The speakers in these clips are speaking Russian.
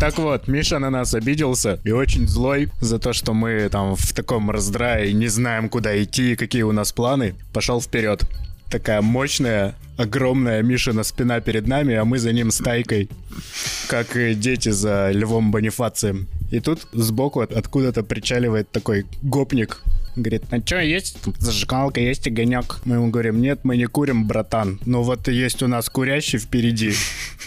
Так вот, Миша на нас обиделся и очень злой за то, что мы там в таком раздрае не знаем, куда идти, какие у нас планы. Пошел вперед. Такая мощная, огромная Мишина спина перед нами, а мы за ним стайкой, как и дети за Львом Бонифацием. И тут сбоку от- откуда-то причаливает такой гопник. Говорит, ну что, есть зажигалка, есть огонек? Мы ему говорим, нет, мы не курим, братан. Но вот есть у нас курящий впереди.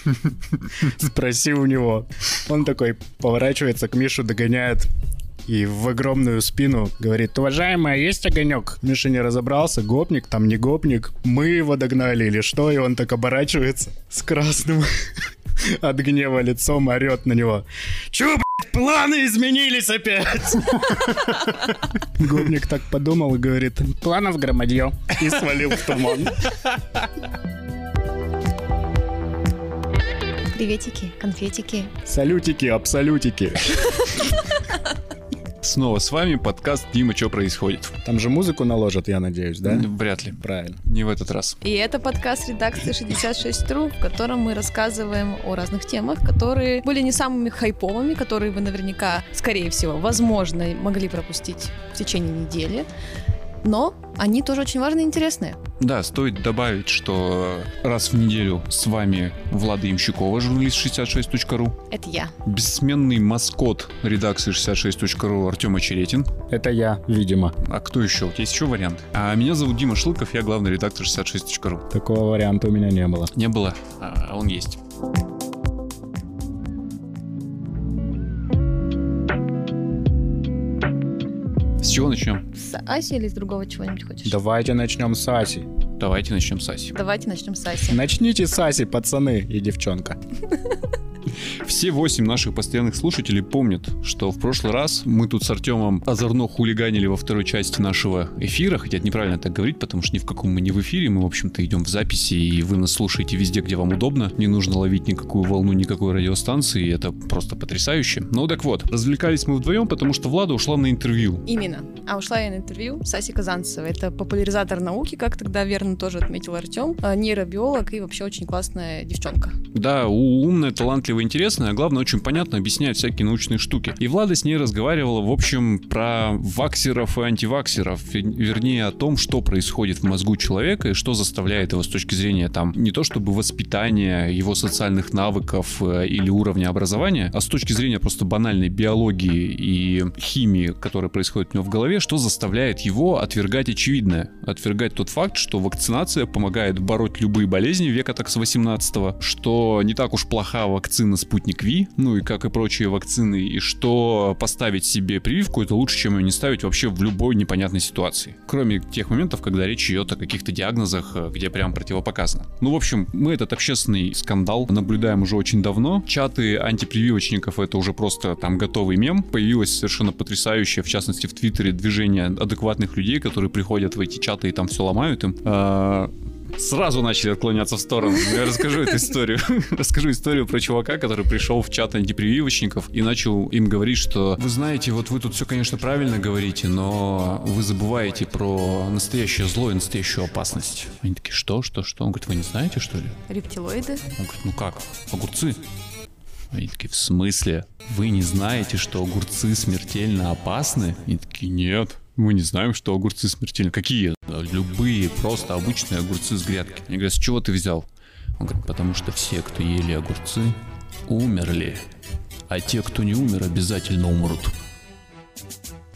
Спроси у него. Он такой поворачивается к Мишу, догоняет и в огромную спину говорит, уважаемая, есть огонек? Миша не разобрался, гопник, там не гопник. Мы его догнали или что? И он так оборачивается с красным от гнева лицом, орет на него. Чё, планы изменились опять? Гопник так подумал и говорит, планов громадье. И свалил в туман. Приветики, конфетики. Салютики, абсолютики. Снова с вами подкаст «Дима, что происходит?» Там же музыку наложат, я надеюсь, да? Вряд ли. Правильно. Не в этот раз. И это подкаст редакции 66.ru, в котором мы рассказываем о разных темах, которые были не самыми хайповыми, которые вы наверняка, скорее всего, возможно, могли пропустить в течение недели. Но они тоже очень важные и интересные. Да, стоит добавить, что раз в неделю с вами Влада Ямщикова, журналист 66.ru, Это я. бессменный маскот редакции 66.ru Артем Очеретин. Это я, видимо. А кто еще? Вот есть еще вариант. А меня зовут Дима Шлыков, я главный редактор 66.ru. Такого варианта у меня не было. Не было, а он есть. С чего начнем? С Аси или с другого чего-нибудь хочешь? Давайте начнем с Аси. Давайте начнем с Аси. Давайте начнем с Аси. Начните с Аси, пацаны и девчонка. Все восемь наших постоянных слушателей помнят, что в прошлый раз мы тут с Артемом озорно хулиганили во второй части нашего эфира, хотя это неправильно так говорить, потому что ни в каком мы не в эфире, мы, в общем-то, идем в записи, и вы нас слушаете везде, где вам удобно. Не нужно ловить никакую волну никакой радиостанции, это просто потрясающе. Ну так вот, развлекались мы вдвоем, потому что Влада ушла на интервью. Именно. А ушла я на интервью с Асей Казанцевой. Это популяризатор науки, как тогда верно тоже отметил Артем. А, Нейробиолог и вообще очень классная девчонка. Да, умная, талантливая, интересная, а главное, очень понятно объясняет всякие научные штуки. И Влада с ней разговаривала, в общем, про ваксеров и антиваксеров, вер- вернее, о том, что происходит в мозгу человека и что заставляет его с точки зрения там не то чтобы воспитания, его социальных навыков э, или уровня образования, а с точки зрения просто банальной биологии и химии, которая происходит у него в голове, что заставляет его отвергать очевидное. Отвергать тот факт, что вакцинация помогает бороть любые болезни века так с 18 что не так уж плоха вакцина Спутник Ви, ну и как и прочие вакцины, и что поставить себе прививку это лучше, чем ее не ставить вообще в любой непонятной ситуации. Кроме тех моментов, когда речь идет о каких-то диагнозах, э, где прям противопоказано. Ну, в общем, мы этот общественный скандал наблюдаем уже очень давно. Чаты антипрививочников это уже просто там готовый мем. Появилось совершенно потрясающее, в частности в Твиттере, движение адекватных людей, которые приходят в эти чаты и там все ломают им. Сразу начали отклоняться в сторону. Я расскажу эту историю. Расскажу историю про чувака, который пришел в чат антипрививочников и начал им говорить, что вы знаете, вот вы тут все, конечно, правильно говорите, но вы забываете про настоящее зло и настоящую опасность. Они такие, что, что, что? Он говорит, вы не знаете, что ли? Рептилоиды. Он говорит, ну как, огурцы? Они такие, в смысле? Вы не знаете, что огурцы смертельно опасны? Они такие, нет, мы не знаем, что огурцы смертельно. Какие? «Да Любые, просто обычные огурцы с грядки. Они говорят, с чего ты взял? Он говорит, потому что все, кто ели огурцы, умерли. А те, кто не умер, обязательно умрут.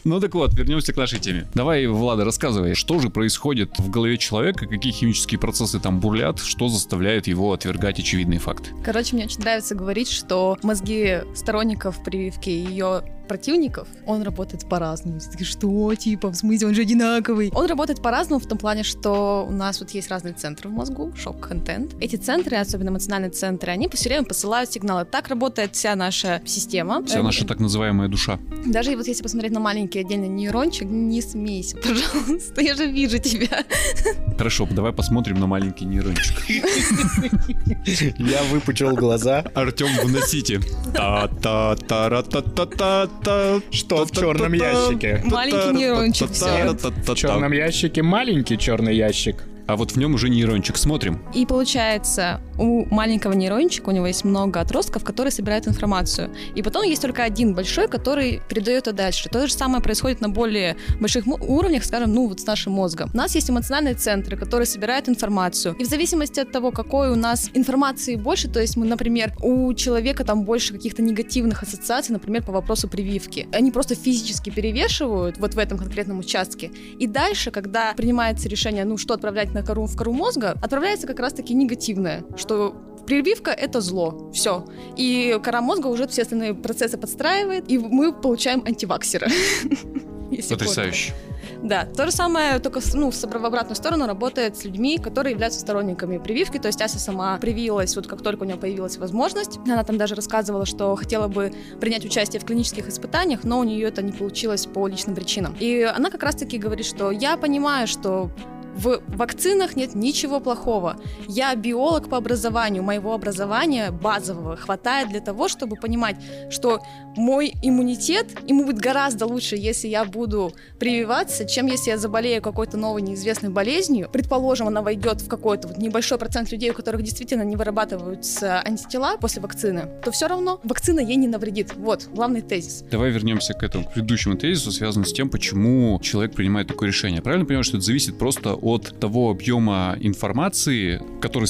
Ну так вот, вернемся к нашей теме. Давай, Влада, рассказывай, что же происходит в голове человека, какие химические процессы там бурлят, что заставляет его отвергать очевидные факты. Короче, мне очень нравится говорить, что мозги сторонников прививки и ее противников, он работает по-разному. Все такие, Что, типа, в смысле, он же одинаковый. Он работает по-разному в том плане, что у нас вот есть разные центры в мозгу, шок-контент. Эти центры, особенно эмоциональные центры, они все время посылают сигналы. Так работает вся наша система. Вся Э, наша так называемая душа. Даже вот если посмотреть на маленький отдельный нейрончик, не смейся, пожалуйста, я же вижу тебя. Хорошо, давай посмотрим на маленький нейрончик. Я выпучил глаза. Артем, вносите. Та-та-та-ра-та-та-та-та. Что в черном ящике? Маленький нейрончик. В черном ящике маленький черный ящик. А вот в нем уже нейрончик. Смотрим. И получается, у маленького нейрончика у него есть много отростков, которые собирают информацию. И потом есть только один большой, который передает это дальше. То же самое происходит на более больших уровнях, скажем, ну вот с нашим мозгом. У нас есть эмоциональные центры, которые собирают информацию. И в зависимости от того, какой у нас информации больше, то есть мы, например, у человека там больше каких-то негативных ассоциаций, например, по вопросу прививки. Они просто физически перевешивают вот в этом конкретном участке. И дальше, когда принимается решение, ну что отправлять на кору в кору мозга, отправляется как раз-таки негативное, что прививка — это зло. Все. И кора мозга уже все остальные процессы подстраивает, и мы получаем антиваксера. Потрясающе. Да, то же самое, только ну, в обратную сторону работает с людьми, которые являются сторонниками прививки. То есть Ася сама привилась, вот как только у нее появилась возможность. Она там даже рассказывала, что хотела бы принять участие в клинических испытаниях, но у нее это не получилось по личным причинам. И она как раз-таки говорит, что я понимаю, что в вакцинах нет ничего плохого. Я биолог по образованию, моего образования базового хватает для того, чтобы понимать, что мой иммунитет, ему будет гораздо лучше, если я буду прививаться, чем если я заболею какой-то новой неизвестной болезнью. Предположим, она войдет в какой-то вот небольшой процент людей, у которых действительно не вырабатываются антитела после вакцины, то все равно вакцина ей не навредит. Вот, главный тезис. Давай вернемся к этому, к предыдущему тезису, связанному с тем, почему человек принимает такое решение. Правильно понимаю, что это зависит просто от того объема информации, который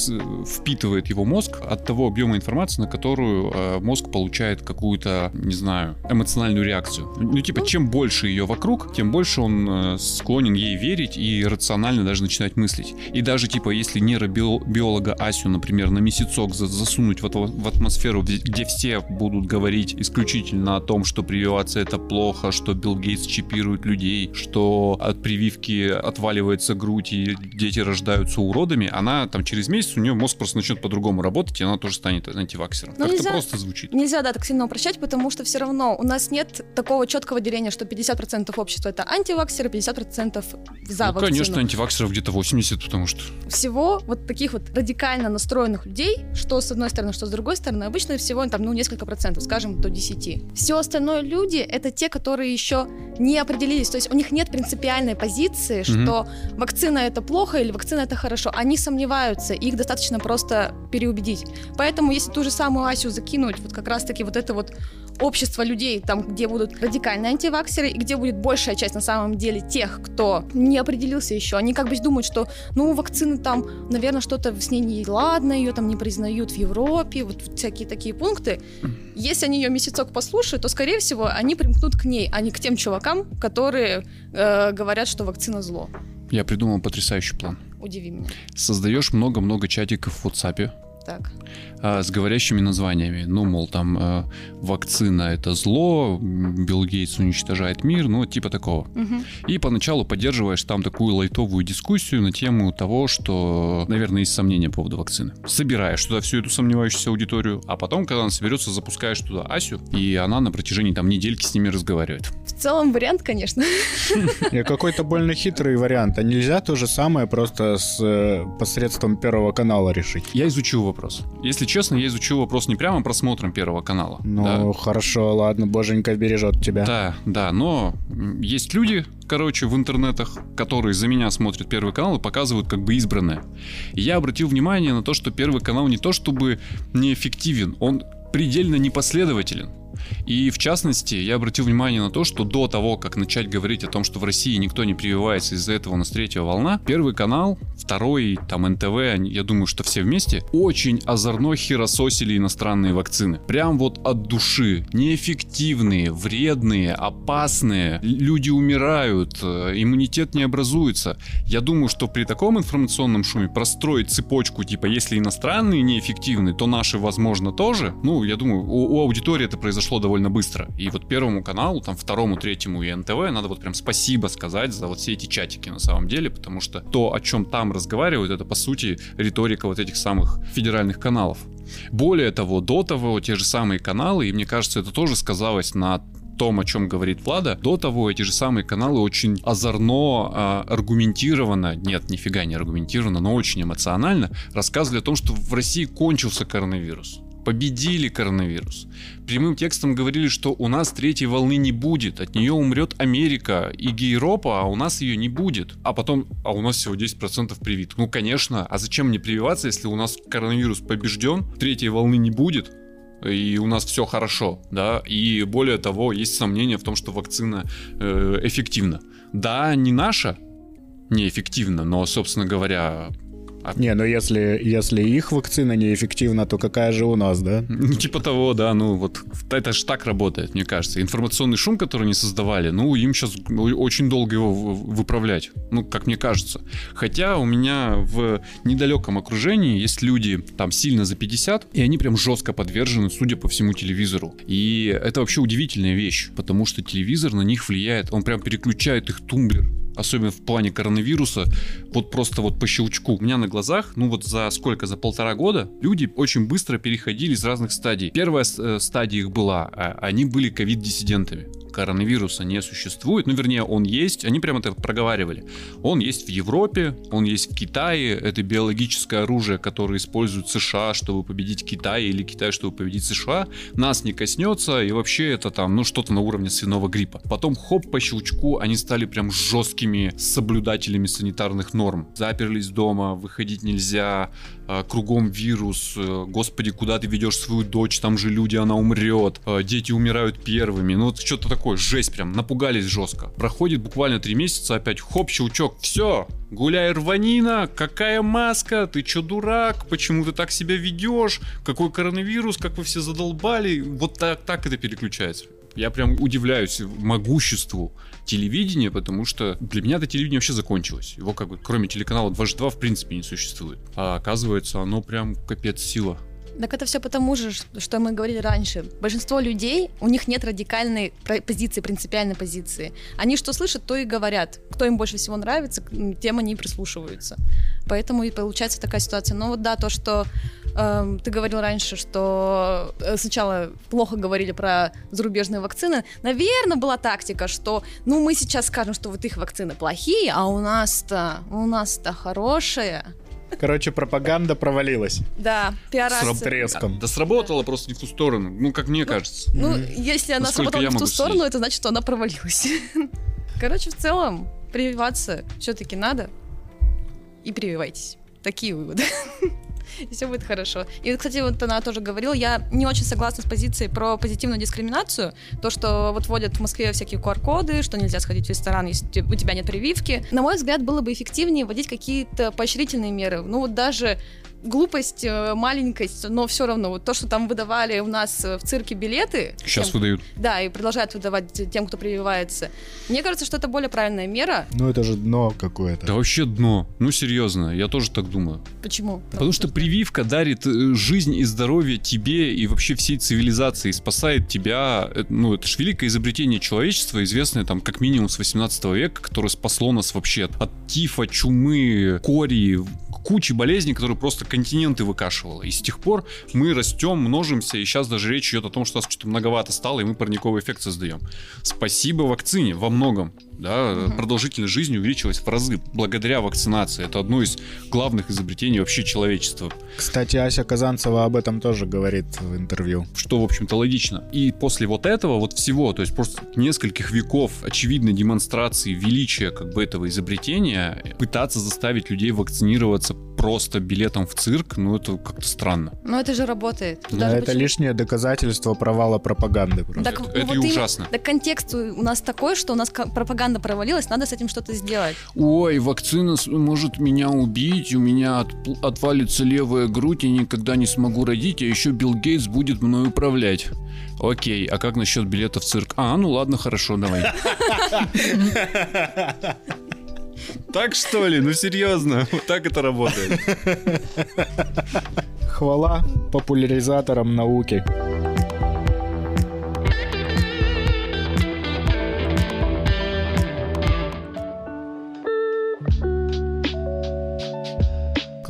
впитывает его мозг, от того объема информации, на которую э, мозг получает какую-то, не знаю, эмоциональную реакцию. Ну, типа, чем больше ее вокруг, тем больше он э, склонен ей верить и рационально даже начинать мыслить. И даже, типа, если нейробиолога Асю, например, на месяцок засунуть в атмосферу, где все будут говорить исключительно о том, что прививаться это плохо, что Билл Гейтс чипирует людей, что от прививки отваливается грудь и дети рождаются уродами, она там через месяц у нее мозг просто начнет по-другому работать, и она тоже станет антиваксером. Ну, Как-то просто звучит. Нельзя, да, так сильно упрощать, потому что все равно у нас нет такого четкого деления, что 50% общества это антиваксеры, 50% за ну, вакцину. конечно, антиваксеров где-то 80, потому что... Всего вот таких вот радикально настроенных людей, что с одной стороны, что с другой стороны, обычно всего там, ну, несколько процентов, скажем, до 10. Все остальное люди — это те, которые еще не определились, то есть у них нет принципиальной позиции, что mm-hmm. вакцина — это плохо или вакцина это хорошо. Они сомневаются, их достаточно просто переубедить. Поэтому если ту же самую Асю закинуть, вот как раз-таки вот это вот общество людей, там, где будут радикальные антиваксеры, и где будет большая часть на самом деле тех, кто не определился еще. Они как бы думают, что, ну, вакцины там, наверное, что-то с ней не ладно, ее там не признают в Европе, вот всякие такие пункты. Если они ее месяцок послушают, то, скорее всего, они примкнут к ней, а не к тем чувакам, которые э, говорят, что вакцина зло. Я придумал потрясающий план. Удиви меня. Создаешь много-много чатиков в WhatsApp. Так. А, с говорящими названиями. Ну, мол, там э, вакцина это зло, Билл Гейтс уничтожает мир, ну, типа такого. Угу. И поначалу поддерживаешь там такую лайтовую дискуссию на тему того, что, наверное, есть сомнения по поводу вакцины. Собираешь туда всю эту сомневающуюся аудиторию, а потом, когда она соберется, запускаешь туда Асю, и она на протяжении там недельки с ними разговаривает. В целом вариант, конечно. Какой-то больно хитрый вариант. А нельзя то же самое просто с э, посредством Первого канала решить? Я изучил вопрос. Если честно, я изучил вопрос не прямо просмотром Первого канала. Ну, да. хорошо, ладно, боженька бережет тебя. Да, да, но есть люди, короче, в интернетах, которые за меня смотрят Первый канал и показывают как бы избранное. И я обратил внимание на то, что Первый канал не то чтобы неэффективен, он предельно непоследователен. И в частности, я обратил внимание на то, что до того, как начать говорить о том, что в России никто не прививается из-за этого у нас третья волна, Первый канал, второй, там НТВ, я думаю, что все вместе, очень озорно херососили иностранные вакцины. Прям вот от души. Неэффективные, вредные, опасные. Люди умирают, э, иммунитет не образуется. Я думаю, что при таком информационном шуме простроить цепочку, типа, если иностранные неэффективны, то наши, возможно, тоже. Ну, я думаю, у, у аудитории это произошло произошло довольно быстро. И вот первому каналу, там второму, третьему и НТВ надо вот прям спасибо сказать за вот все эти чатики на самом деле, потому что то, о чем там разговаривают, это по сути риторика вот этих самых федеральных каналов. Более того, до того те же самые каналы, и мне кажется, это тоже сказалось на том, о чем говорит Влада, до того эти же самые каналы очень озорно, э, аргументированно, нет, нифига не аргументированно, но очень эмоционально рассказывали о том, что в России кончился коронавирус победили коронавирус. Прямым текстом говорили, что у нас третьей волны не будет, от нее умрет Америка и Европа, а у нас ее не будет. А потом, а у нас всего 10% привит. Ну, конечно, а зачем мне прививаться, если у нас коронавирус побежден, третьей волны не будет, и у нас все хорошо, да, и более того, есть сомнения в том, что вакцина э, эффективна. Да, не наша, неэффективна, но, собственно говоря. Не, ну если, если их вакцина неэффективна, то какая же у нас, да? Ну, типа того, да, ну вот это ж так работает, мне кажется. Информационный шум, который они создавали, ну, им сейчас очень долго его выправлять, ну, как мне кажется. Хотя у меня в недалеком окружении есть люди, там, сильно за 50, и они прям жестко подвержены, судя по всему, телевизору. И это вообще удивительная вещь, потому что телевизор на них влияет, он прям переключает их тумблер особенно в плане коронавируса, вот просто вот по щелчку. У меня на глазах, ну вот за сколько, за полтора года люди очень быстро переходили из разных стадий. Первая э, стадия их была, а, они были ковид-диссидентами коронавируса не существует, ну, вернее, он есть, они прямо это проговаривали. Он есть в Европе, он есть в Китае, это биологическое оружие, которое используют США, чтобы победить Китай, или Китай, чтобы победить США, нас не коснется, и вообще это там, ну, что-то на уровне свиного гриппа. Потом, хоп, по щелчку, они стали прям жесткими соблюдателями санитарных норм. Заперлись дома, выходить нельзя, а, кругом вирус, э, господи, куда ты ведешь свою дочь, там же люди, она умрет, а, дети умирают первыми, ну вот что-то такое, жесть прям, напугались жестко. Проходит буквально три месяца, опять хоп, щелчок, все, гуляй рванина, какая маска, ты чё дурак, почему ты так себя ведешь, какой коронавирус, как вы все задолбали, вот так, так это переключается. Я прям удивляюсь могуществу телевидения, потому что для меня это телевидение вообще закончилось. Его как бы кроме телеканала 2 в принципе не существует. А оказывается, оно прям капец сила. Так это все потому же, что мы говорили раньше. Большинство людей, у них нет радикальной позиции, принципиальной позиции. Они что слышат, то и говорят. Кто им больше всего нравится, тем они прислушиваются. Поэтому и получается такая ситуация. Но вот да, то, что э, ты говорил раньше, что э, сначала плохо говорили про зарубежные вакцины. Наверное, была тактика, что ну мы сейчас скажем, что вот их вакцины плохие, а у нас-то, у нас-то хорошие. Короче, пропаганда провалилась. Да, пиарасы. С треском. Да, сработала просто не в ту сторону, ну, как мне кажется. Ну, mm-hmm. если она Насколько сработала не в ту сторону, это значит, что она провалилась. Короче, в целом, прививаться все-таки надо. И прививайтесь. Такие выводы. и все будет хорошо. И, кстати, вот она тоже говорила, я не очень согласна с позицией про позитивную дискриминацию, то, что вот вводят в Москве всякие QR-коды, что нельзя сходить в ресторан, если у тебя нет прививки. На мой взгляд, было бы эффективнее вводить какие-то поощрительные меры. Ну вот даже глупость, э, маленькость, но все равно вот то, что там выдавали у нас э, в цирке билеты. Сейчас тем, выдают. Да, и продолжают выдавать тем, кто прививается. Мне кажется, что это более правильная мера. Ну это же дно какое-то. Да вообще дно. Ну серьезно, я тоже так думаю. Почему? Потому что прививка дарит э, жизнь и здоровье тебе и вообще всей цивилизации, спасает тебя. Ну это же великое изобретение человечества, известное там как минимум с 18 века, которое спасло нас вообще от тифа, чумы, кори, кучи болезней, которые просто континенты выкашивало. И с тех пор мы растем, множимся, и сейчас даже речь идет о том, что нас что-то многовато стало, и мы парниковый эффект создаем. Спасибо вакцине во многом да, угу. продолжительность жизни увеличилась в разы благодаря вакцинации. Это одно из главных изобретений вообще человечества. Кстати, Ася Казанцева об этом тоже говорит в интервью. Что, в общем-то, логично. И после вот этого, вот всего, то есть просто нескольких веков очевидной демонстрации величия как бы этого изобретения, пытаться заставить людей вакцинироваться просто билетом в цирк, ну это как-то странно. Но это же работает. Да, это почему... лишнее доказательство провала пропаганды. Просто. Так, это, это вот и ужасно. Так контекст у нас такой, что у нас пропаганда пропаганда провалилась, надо с этим что-то сделать. Ой, вакцина может меня убить, у меня от, отвалится левая грудь, я никогда не смогу родить, а еще Билл Гейтс будет мной управлять. Окей, а как насчет билета в цирк? А, ну ладно, хорошо, давай. Так что ли? Ну серьезно, вот так это работает. Хвала популяризаторам науки.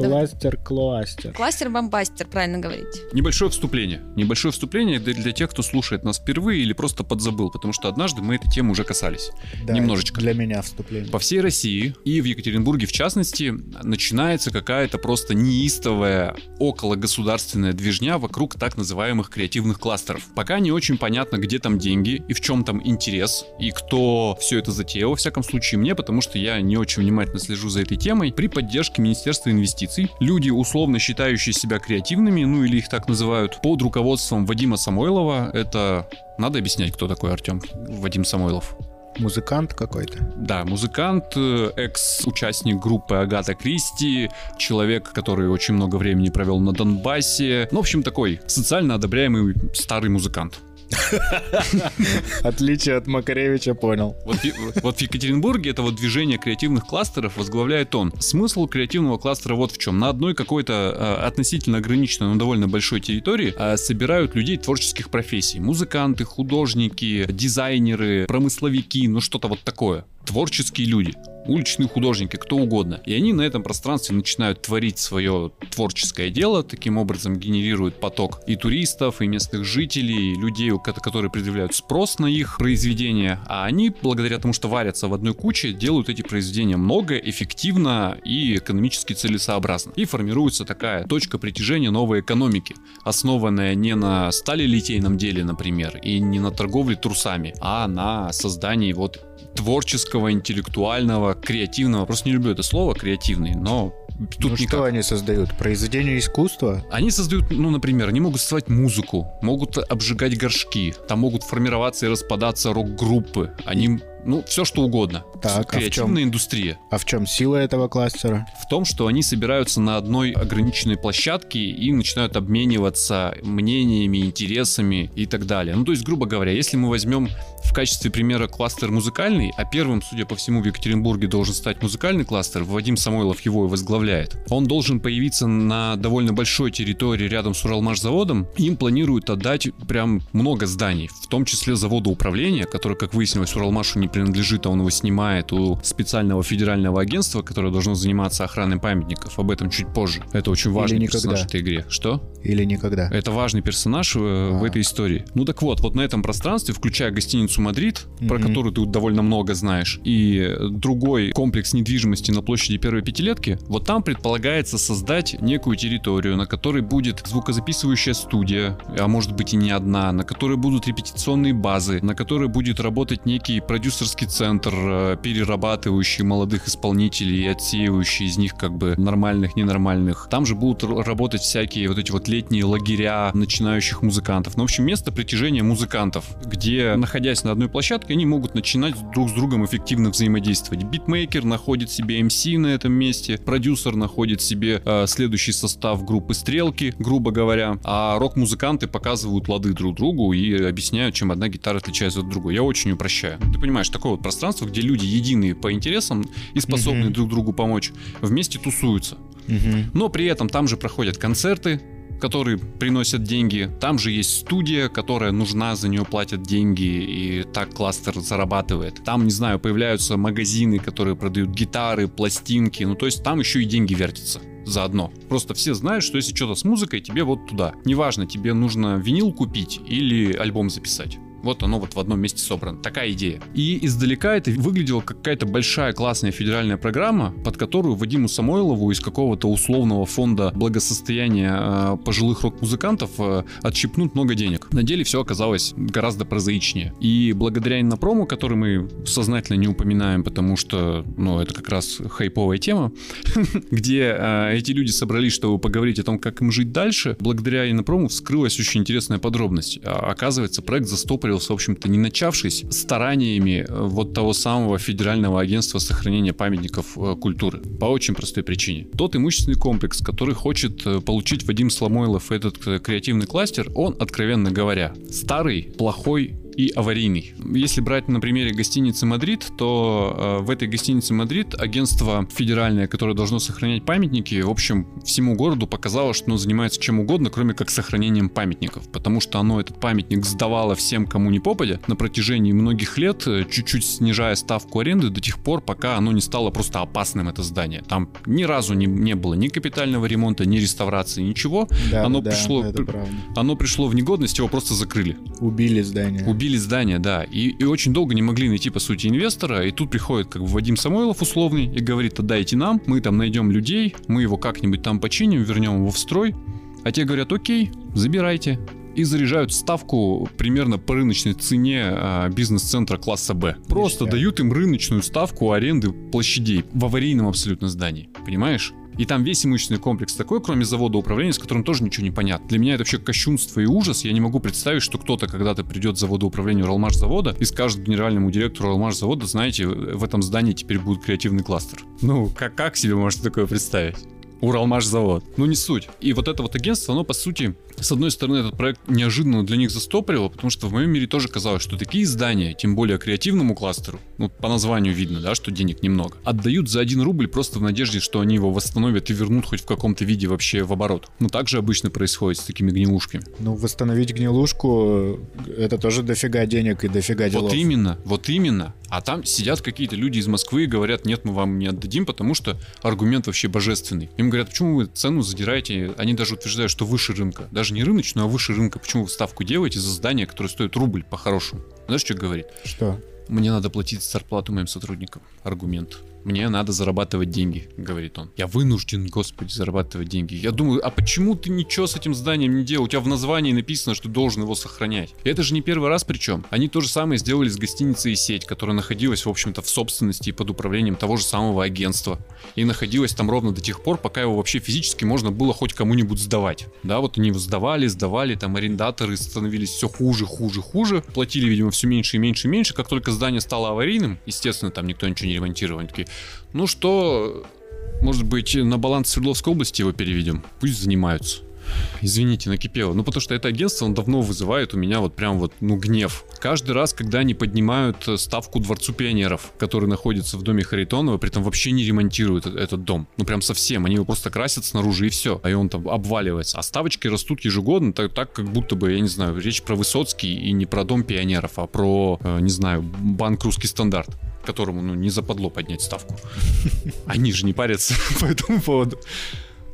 Кластер-кластер. Кластер-бомбастер, правильно говорить. Небольшое вступление. Небольшое вступление для, для тех, кто слушает нас впервые или просто подзабыл, потому что однажды мы этой темы уже касались. Да, Немножечко. Для меня вступление. По всей России и в Екатеринбурге в частности начинается какая-то просто неистовая окологосударственная движня вокруг так называемых креативных кластеров. Пока не очень понятно, где там деньги и в чем там интерес, и кто все это затеял, во всяком случае мне, потому что я не очень внимательно слежу за этой темой. При поддержке Министерства инвестиций люди, условно считающие себя креативными, ну или их так называют, под руководством Вадима Самойлова, это надо объяснять, кто такой Артем Вадим Самойлов. Музыкант какой-то. Да, музыкант, э, экс-участник группы Агата Кристи, человек, который очень много времени провел на Донбассе. Ну, в общем, такой социально одобряемый старый музыкант. Отличие от Макаревича понял. Вот, вот в Екатеринбурге это вот движение креативных кластеров возглавляет он. Смысл креативного кластера вот в чем. На одной какой-то э, относительно ограниченной, но довольно большой территории э, собирают людей творческих профессий. Музыканты, художники, дизайнеры, промысловики, ну что-то вот такое. Творческие люди, уличные художники, кто угодно. И они на этом пространстве начинают творить свое творческое дело, таким образом генерируют поток и туристов, и местных жителей, и людей, которые предъявляют спрос на их произведения. А они, благодаря тому, что варятся в одной куче, делают эти произведения много, эффективно и экономически целесообразно. И формируется такая точка притяжения новой экономики, основанная не на сталелитейном деле, например, и не на торговле трусами, а на создании вот творческого, интеллектуального, креативного. Просто не люблю это слово креативный, но тут ну никак. что они создают? Произведение искусства? Они создают, ну, например, они могут создавать музыку, могут обжигать горшки, там могут формироваться и распадаться рок-группы. Они, ну, все что угодно. Так, а Креативная чем? индустрия. А в чем сила этого кластера? В том, что они собираются на одной ограниченной площадке и начинают обмениваться мнениями, интересами и так далее. Ну, то есть, грубо говоря, если мы возьмем в качестве примера кластер музыкальный, а первым, судя по всему, в Екатеринбурге должен стать музыкальный кластер, Вадим Самойлов его и возглавляет. Он должен появиться на довольно большой территории рядом с Уралмашзаводом. Им планируют отдать прям много зданий, в том числе завода управления, который, как выяснилось, Уралмашу не принадлежит, а он его снимает у специального федерального агентства, которое должно заниматься охраной памятников. Об этом чуть позже. Это очень важный персонаж этой игре. Что? Или никогда? Это важный персонаж э, в А. этой истории. Ну так вот, вот на этом пространстве, включая гостиницу Мадрид, про Мгм. которую ты довольно много знаешь, и другой комплекс недвижимости на площади первой пятилетки, вот там предполагается создать некую территорию, на которой будет звукозаписывающая студия, а может быть и не одна, на которой будут репетиционные базы, на которой будет работать некий продюсерский центр, э, перерабатывающий молодых исполнителей и отсеивающий из них как бы нормальных, ненормальных. Там же будут работать всякие вот эти вот летние лагеря начинающих музыкантов. Ну, в общем, место притяжения музыкантов, где, находясь на одной площадке, они могут начинать друг с другом эффективно взаимодействовать. Битмейкер находит себе MC на этом месте, продюсер находит себе э, следующий состав группы Стрелки, грубо говоря, а рок-музыканты показывают лады друг другу и объясняют, чем одна гитара отличается от другой. Я очень упрощаю. Ты понимаешь, такое вот пространство, где люди единые по интересам и способны Мгм. друг другу помочь, вместе тусуются. Мгм. Но при этом там же проходят концерты, которые приносят деньги. Там же есть студия, которая нужна, за нее платят деньги, и так кластер зарабатывает. Там, не знаю, появляются магазины, которые продают гитары, пластинки. Ну, то есть там еще и деньги вертятся заодно. Просто все знают, что если что-то с музыкой, тебе вот туда. Неважно, тебе нужно винил купить или альбом записать. Вот оно вот в одном месте собрано. Такая идея. И издалека это выглядело как какая-то большая классная федеральная программа, под которую Вадиму Самойлову из какого-то условного фонда благосостояния э, пожилых рок-музыкантов э, отщипнут много денег. На деле все оказалось гораздо прозаичнее. И благодаря иннопрому, который мы сознательно не упоминаем, потому что, ну, это как раз хайповая тема, где э, эти люди собрались, чтобы поговорить о том, как им жить дальше, благодаря инопрому вскрылась очень интересная подробность. А, оказывается, проект застопорился, в общем-то, не начавшись стараниями э, вот того самого Федерального агентства сохранения памятников э, культуры. По очень простой причине. Тот имущественный комплекс, который хочет э, получить Вадим Самойлов, этот креативный кластер, он, откровенно говоря, старый, плохой и аварийный. Если брать на примере гостиницы «Мадрид», то э, в этой гостинице «Мадрид» агентство федеральное, которое должно сохранять памятники, в общем, всему городу показало, что оно занимается чем угодно, кроме как сохранением памятников, потому что оно этот памятник сдавало всем, кому не попадя, на протяжении многих лет, э, чуть-чуть снижая ставку аренды до тех пор, пока оно не стало просто опасным, это здание. Там ни разу не, не было ни капитального ремонта, ни реставрации, ничего. Да, оно, да, пришло, оно пришло в негодность, его просто закрыли. Убили здание. Убили здание, да. И, и очень долго не могли найти, по сути, инвестора. И тут приходит как бы Вадим Самойлов условный и говорит, отдайте нам, мы там найдем людей, мы его как-нибудь там починим, вернем его в строй. А те говорят, окей, забирайте. И заряжают ставку примерно по рыночной цене а, бизнес-центра класса Б. Просто Ништяк. дают им рыночную ставку аренды площадей в аварийном абсолютно здании. Понимаешь? И там весь имущественный комплекс такой, кроме завода управления, с которым тоже ничего не понятно. Для меня это вообще кощунство и ужас. Я не могу представить, что кто-то когда-то придет с завода управления Уралмаш завода и скажет генеральному директору Уралмаш завода, знаете, в этом здании теперь будет креативный кластер. Ну, как, как себе можно такое представить? Уралмаш завод. Ну не суть. И вот это вот агентство, оно по сути, с одной стороны, этот проект неожиданно для них застопорило, потому что в моем мире тоже казалось, что такие здания, тем более креативному кластеру, ну по названию видно, да, что денег немного, отдают за один рубль просто в надежде, что они его восстановят и вернут хоть в каком-то виде вообще в оборот. Ну так же обычно происходит с такими гнилушками. Ну, восстановить гнилушку, это тоже дофига денег и дофига делов. Вот именно, вот именно. А там сидят какие-то люди из Москвы и говорят, нет, мы вам не отдадим, потому что аргумент вообще божественный. Им говорят, почему вы цену задираете? Они даже утверждают, что выше рынка. Даже не рыночную, а выше рынка. Почему вы ставку делаете за здание, которое стоит рубль по-хорошему? Знаешь, что говорит? Что? Мне надо платить зарплату моим сотрудникам. Аргумент. Мне надо зарабатывать деньги, говорит он. Я вынужден, господи, зарабатывать деньги. Я думаю, а почему ты ничего с этим зданием не делал? У тебя в названии написано, что должен его сохранять. И это же не первый раз причем. Они то же самое сделали с гостиницей сеть, которая находилась, в общем-то, в собственности и под управлением того же самого агентства. И находилась там ровно до тех пор, пока его вообще физически можно было хоть кому-нибудь сдавать. Да, вот они его сдавали, сдавали, там арендаторы становились все хуже, хуже, хуже. Платили, видимо, все меньше и меньше и меньше. Как только здание стало аварийным, естественно, там никто ничего не ремонтировал. Они такие, ну что, может быть, на баланс Свердловской области его переведем? Пусть занимаются. Извините, накипело. Ну, потому что это агентство, он давно вызывает у меня вот прям вот, ну, гнев. Каждый раз, когда они поднимают э, ставку Дворцу пионеров, который находится в доме Харитонова, при этом вообще не ремонтируют э- этот дом. Ну, прям совсем. Они его просто красят снаружи и все. А и он там обваливается. А ставочки растут ежегодно, так, так как будто бы, я не знаю, речь про Высоцкий и не про дом пионеров, а про, э, не знаю, банк «Русский стандарт» которому ну, не западло поднять ставку. Они же не парятся по этому поводу.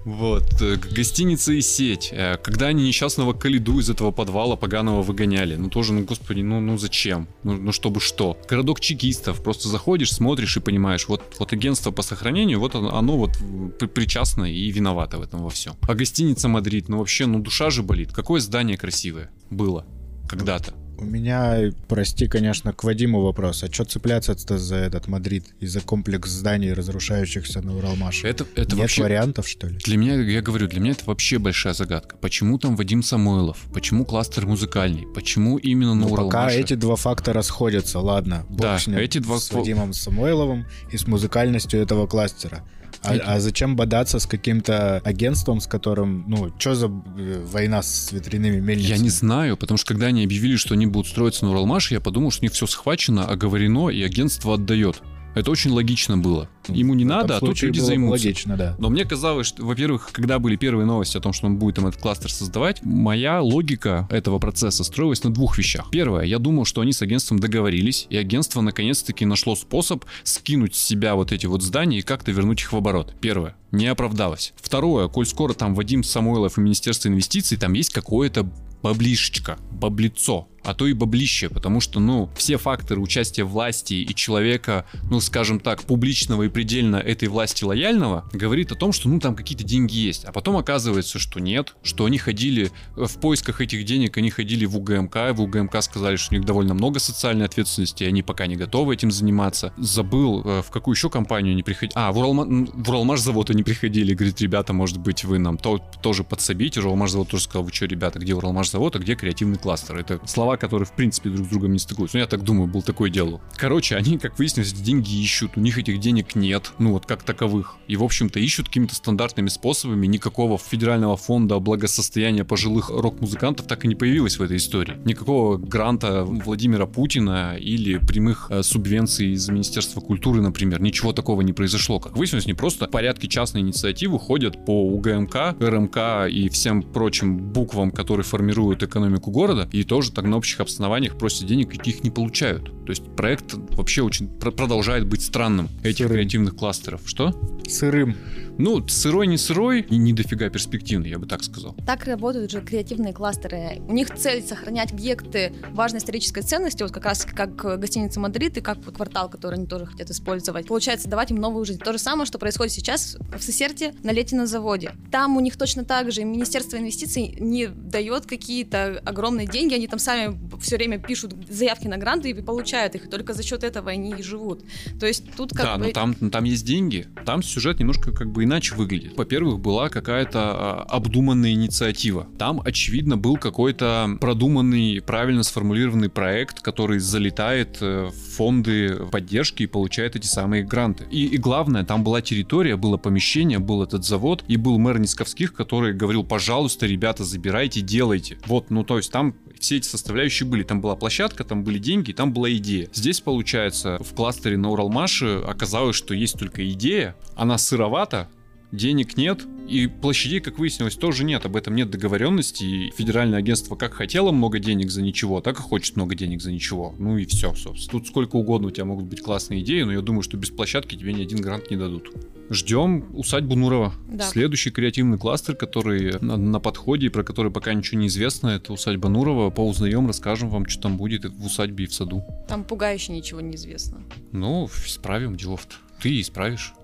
Вот, э, гостиница и сеть. Э, Когда они несчастного Калиду из этого подвала поганого выгоняли. Ну тоже, ну господи, ну, ну зачем? Ну, ну чтобы что? Городок чекистов. Просто заходишь, смотришь и понимаешь, вот, вот агентство по сохранению, вот оно, оно вот при- причастно и виновато в этом во всем. А гостиница Мадрид, ну вообще, ну душа же болит. Какое здание красивое было когда-то. У меня, прости, конечно, к Вадиму вопрос. А что цепляться-то за этот Мадрид и за комплекс зданий, разрушающихся на Уралмаше? Это, это Нет вообще... вариантов, что ли? Для меня, я говорю, для меня это вообще большая загадка. Почему там Вадим Самойлов? Почему кластер музыкальный? Почему именно на Ну, пока Уралмаше? эти два фактора сходятся, ладно. Бог Да, с ним, эти два с Вадимом Самойловым и с музыкальностью этого кластера. А, а зачем бодаться с каким-то агентством, с которым, ну, что за э, война с ветряными мельницами? Я не знаю, потому что когда они объявили, что они будут строиться на Уралмаше, я подумал, что у них все схвачено, оговорено, и агентство отдает. Это очень логично было. Ему не надо, а тут люди займутся. Логично, да. Но мне казалось, что, во-первых, когда были первые новости о том, что он будет там этот кластер создавать, моя логика этого процесса строилась на двух вещах. Первое, я думал, что они с агентством договорились, и агентство наконец-таки нашло способ скинуть с себя вот эти вот здания и как-то вернуть их в оборот. Первое, не оправдалось. Второе, коль скоро там Вадим Самойлов и Министерство инвестиций, там есть какое-то баблишечка, баблицо, а то и баблище, потому что, ну, все факторы участия власти и человека, ну, скажем так, публичного и предельно этой власти лояльного, говорит о том, что, ну, там какие-то деньги есть. А потом оказывается, что нет, что они ходили э, в поисках этих денег, они ходили в УГМК, и в УГМК сказали, что у них довольно много социальной ответственности, и они пока не готовы этим заниматься. Забыл, э, в какую еще компанию они приходили. А, в, Уралма... в Уралмаш завод они приходили, говорит, ребята, может быть, вы нам то- тоже подсобите. Уралмаш завод тоже сказал, вы что, ребята, где Уралмаш завод, а где креативный кластер? Это слова, острова, которые в принципе друг с другом не стыкуются. Ну, я так думаю, был такое дело. Короче, они, как выяснилось, деньги ищут, у них этих денег нет, ну вот как таковых. И, в общем-то, ищут какими-то стандартными способами. Никакого федерального фонда благосостояния пожилых рок-музыкантов так и не появилось в этой истории. Никакого гранта Владимира Путина или прямых э, субвенций из Министерства культуры, например. Ничего такого не произошло. Как выяснилось, не просто порядки частной инициативы ходят по УГМК, РМК и всем прочим буквам, которые формируют экономику города, и тоже так общих основаниях просят денег, каких не получают. То есть проект вообще очень пр- продолжает быть странным этих Сырым. креативных кластеров. Что? Сырым. Ну, сырой не сырой, и не дофига перспективный, я бы так сказал. Так работают же креативные кластеры. У них цель сохранять объекты важной исторической ценности, вот как раз как гостиница Мадрид и как квартал, который они тоже хотят использовать. Получается, давать им новую жизнь. То же самое, что происходит сейчас в Сысерти на Лето на заводе. Там у них точно так же Министерство инвестиций не дает какие-то огромные деньги, они там сами все время пишут заявки на гранты и получают их, и только за счет этого они и живут. То есть тут как да, бы... но там, но там есть деньги. Там сюжет немножко как бы иначе выглядит. Во-первых, была какая-то а, обдуманная инициатива. Там, очевидно, был какой-то продуманный, правильно сформулированный проект, который залетает э, в фонды поддержки и получает эти самые гранты. И, и главное, там была территория, было помещение, был этот завод, и был мэр Нисковских, который говорил, пожалуйста, ребята, забирайте, делайте. Вот, ну то есть там все эти составляющие были. Там была площадка, там были деньги, там была идея. Здесь, получается, в кластере на Уралмаше оказалось, что есть только идея, она сыровата, денег нет, и площадей, как выяснилось, тоже нет. Об этом нет договоренности. И федеральное агентство как хотело много денег за ничего, так и хочет много денег за ничего. Ну и все, собственно. Тут сколько угодно у тебя могут быть классные идеи, но я думаю, что без площадки тебе ни один грант не дадут. Ждем усадьбу Нурова. Да. Следующий креативный кластер, который на, на подходе и про который пока ничего не известно, это усадьба Нурова. Поузнаем, расскажем вам, что там будет в усадьбе и в саду. Там пугающе ничего не известно. Ну, исправим делов-то. Ты исправишь.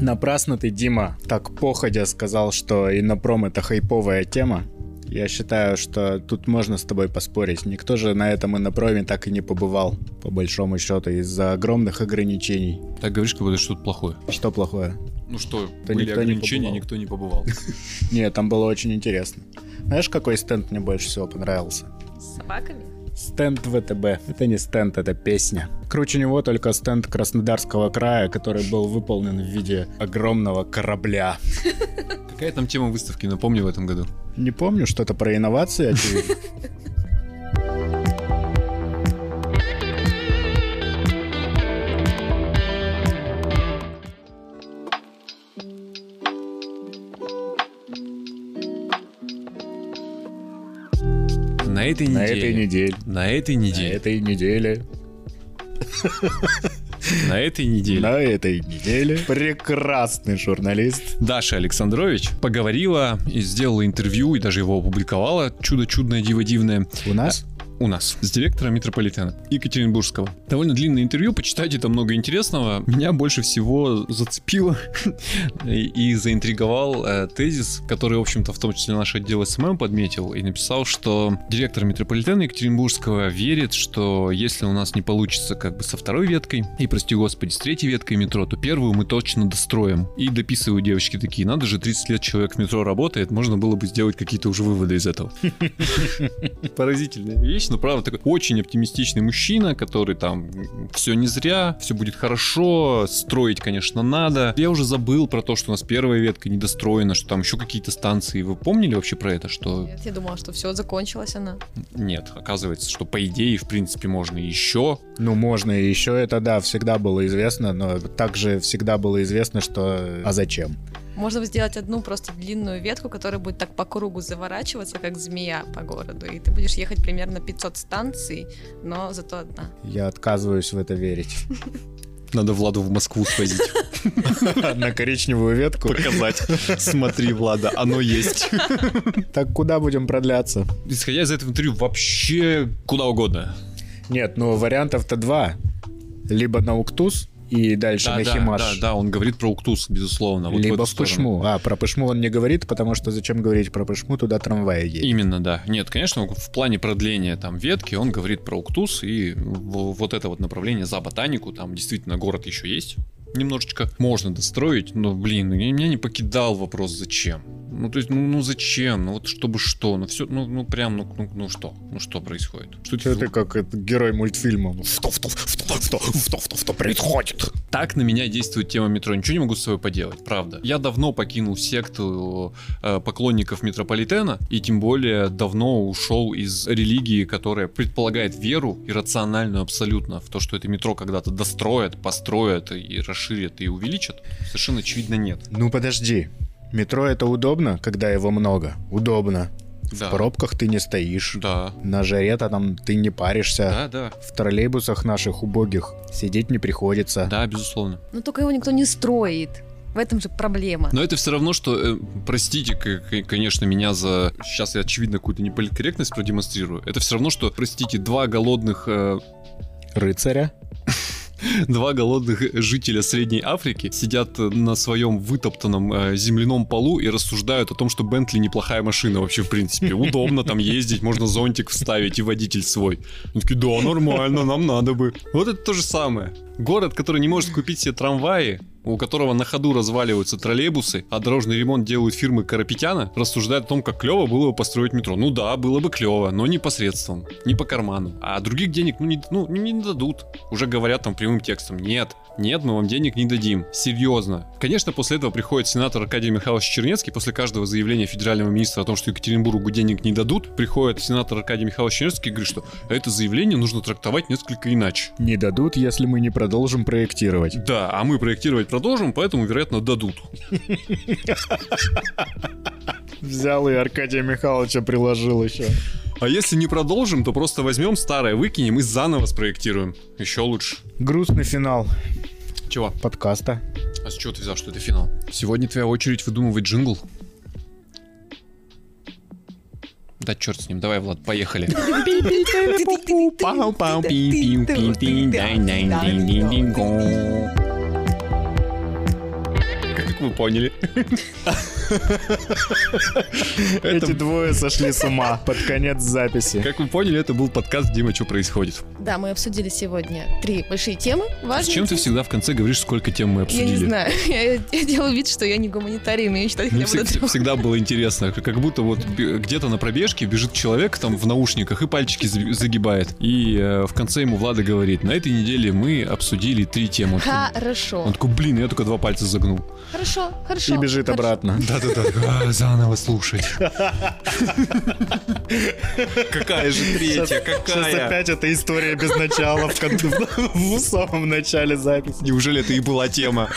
Напрасно ты, Дима, так походя сказал, что Иннопром это хайповая тема. Я считаю, что тут можно с тобой поспорить. Никто же на этом Иннопроме так и не побывал, по большому счету, из-за огромных ограничений. Так говоришь, как будто что-то плохое. Что плохое? Ну что, Да были никто не ограничения, побывал. никто не побывал. Нет, там было очень интересно. Знаешь, какой стенд мне больше всего понравился? С собаками? Стенд ВТБ. Это не стенд, это песня. Круче него только стенд Краснодарского края, который был выполнен в виде огромного корабля. Какая там тема выставки, напомни в этом году? Не помню, что-то про инновации, очевидно. На этой На неделе. этой неделе. На этой На неделе. этой неделе. На этой неделе. На этой неделе. Прекрасный журналист. Даша Александрович поговорила и сделала интервью, и даже его опубликовала. Чудо чудное, диво дивное. У нас? У нас. С директором метрополитена Екатеринбургского. Довольно длинное интервью, почитайте, там много интересного. Меня больше всего зацепило и, заинтриговал э, тезис, который, в общем-то, в том числе наш отдел SMM подметил и написал, что директор метрополитена Екатеринбургского верит, что если у нас не получится как бы со второй веткой, и, прости господи, с третьей веткой метро, то первую мы точно достроим. И дописывают девочки такие, надо же, 30 лет человек в метро работает, можно было бы сделать какие-то уже выводы из этого. Поразительная вещь, но правда такой очень оптимистичный мужчина, который там все не зря, все будет хорошо, строить, конечно, надо. Я уже забыл про то, что у нас первая ветка недостроена, что там еще какие-то станции. Вы помнили вообще про это, что Нет, я думала, что все, закончилась она. нет, оказывается, что по идее, в принципе, можно еще. Ну, можно и еще это, да, всегда было известно, но также всегда было известно, что... А зачем? Можно сделать одну просто длинную ветку, которая будет так по кругу заворачиваться, как змея по городу. И ты будешь ехать примерно 500 станций, но зато одна. Я отказываюсь в это верить. Надо Владу в Москву свозить. На коричневую ветку. Показать. Смотри, Влада, оно есть. Так куда будем продляться? Исходя из этого интервью, вообще куда угодно. Нет, ну вариантов-то два. Либо на Уктус и дальше Да, на да, Химаш. да, да, он говорит про Уктус, безусловно. вот Либо в сторону. Пышму. А, про Пышму он не говорит, потому что зачем говорить про Пышму, туда трамваи едет. Именно, да. Нет, конечно, в плане продления там ветки он говорит про Уктус и в- вот это вот направление за ботанику, там действительно город еще есть. немножечко можно достроить, но, блин, меня не покидал вопрос, зачем. Ну, то есть, ну, ну зачем? Ну, вот чтобы что? Ну, все, ну, ну прям, ну, ну, ну что? Ну, что происходит? Что это ты как это, герой мультфильма. Что, что, что, что, что, что, что, происходит? Так на меня действует тема метро. Ничего не могу с собой поделать, правда. Я давно покинул секту э, поклонников метрополитена, и тем более давно ушел из религии, которая предполагает веру иррациональную абсолютно в то, что это метро когда-то достроят, построят и расширят и увеличат. Совершенно очевидно нет. Ну подожди, Метро это удобно, когда его много. Удобно. Да. В пробках ты не стоишь. Да. На жаре-то там ты не паришься. Да, да. В троллейбусах наших убогих сидеть не приходится. Да, безусловно. Но только его никто не строит. В этом же проблема. Но это все равно, что, э, простите, конечно, меня за... Сейчас я, очевидно, какую-то неполиткорректность продемонстрирую. Это все равно, что, простите, два голодных... Э... Рыцаря? два голодных жителя Средней Африки сидят на своем вытоптанном э, земляном полу и рассуждают о том, что Бентли неплохая машина вообще, в принципе. Удобно там ездить, можно зонтик вставить и водитель свой. Они такие, да, нормально, нам надо бы. Вот это то же самое. Город, который не может купить себе трамваи, у которого на ходу разваливаются троллейбусы, а дорожный ремонт делают фирмы Карапетяна, рассуждает о том, как клево было бы построить метро. Ну да, было бы клево, но не посредством, не по карману. А других денег ну, не, ну, не дадут. Уже говорят там прямым текстом, нет, нет, мы вам денег не дадим. Серьезно. Конечно, после этого приходит сенатор Аркадий Михайлович Чернецкий, после каждого заявления федерального министра о том, что Екатеринбургу денег не дадут, приходит сенатор Аркадий Михайлович Чернецкий и говорит, что это заявление нужно трактовать несколько иначе. Не дадут, если мы не продолжим проектировать. Да, а мы проектировать продолжим, поэтому, вероятно, дадут. Взял и Аркадия Михайловича приложил еще. А если не продолжим, то просто возьмем старое, выкинем и заново спроектируем. Еще лучше. Грустный финал. Чего? Подкаста. А с чего ты взял, что это финал? Сегодня твоя очередь выдумывать джингл. Да черт с ним, давай, Влад, поехали. Как вы поняли. Эти двое сошли с ума под конец записи. Как вы поняли, это был подкаст «Дима, что происходит?». Да, мы обсудили сегодня три большие темы. Важные. С чем ты всегда в конце говоришь, сколько тем мы обсудили? Я не знаю. Я, делаю вид, что я не гуманитарий, умею читать Мне всегда, всегда было интересно. Как будто вот где-то на пробежке бежит человек там в наушниках и пальчики загибает. И э, в конце ему Влада говорит, на этой неделе мы обсудили три темы. Хорошо. Он такой, блин, я только два пальца загнул. Хорошо, хорошо. И бежит обратно. Да-да-да, заново слушать. Какая же третья, какая? Сейчас опять эта история без начала в, в самом начале записи. Неужели это и была тема?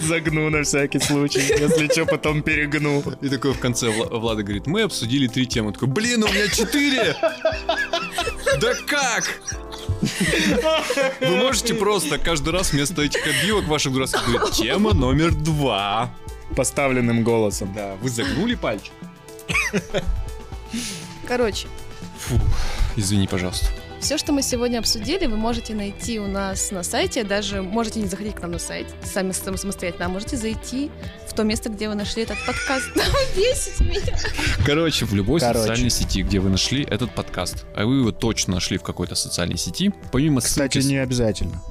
Загну на всякий случай, если что, потом перегну. И такой в конце Влада говорит, мы обсудили три темы. Такой, блин, у меня четыре! Да как? Вы можете просто каждый раз вместо этих отбивок ваших дурацких говорить «Тема номер два». Поставленным голосом. Да, вы загнули пальчик. Короче. Фу, извини, пожалуйста. Все, что мы сегодня обсудили, вы можете найти у нас на сайте. Даже можете не заходить к нам на сайт сами самостоятельно, а можете зайти в то место, где вы нашли этот подкаст. Бесит меня. Короче, в любой Короче. социальной сети, где вы нашли этот подкаст, а вы его точно нашли в какой-то социальной сети, помимо Кстати, ссылки... не обязательно.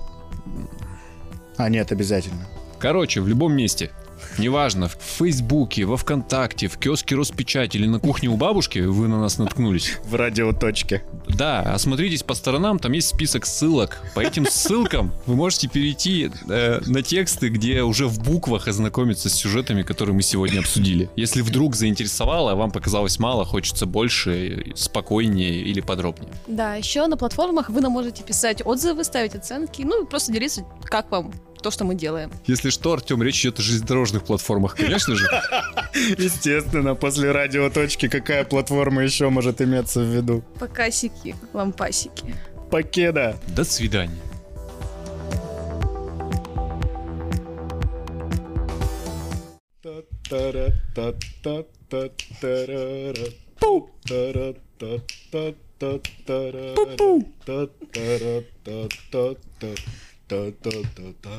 А, нет, обязательно. Короче, в любом месте, неважно, в Фейсбуке, во Вконтакте, в киоске Роспечать или на кухне у бабушки вы на нас наткнулись. В радиоточке. Да, осмотритесь по сторонам, там есть список ссылок. По этим ссылкам вы можете перейти э, на тексты, где уже в буквах ознакомиться с сюжетами, которые мы сегодня обсудили. Если вдруг заинтересовало, а вам показалось мало, хочется больше, спокойнее или подробнее. Да, еще на платформах вы нам можете писать отзывы, ставить оценки, ну и просто делиться, как вам то, что мы делаем. Если что, Артем, речь идет о железнодорожных платформах, конечно же. Естественно, после радиоточки какая платформа еще может иметься в виду? Покасики, лампасики. Покеда. До свидания. Пу! Пу-пу! Ta, ta, ta,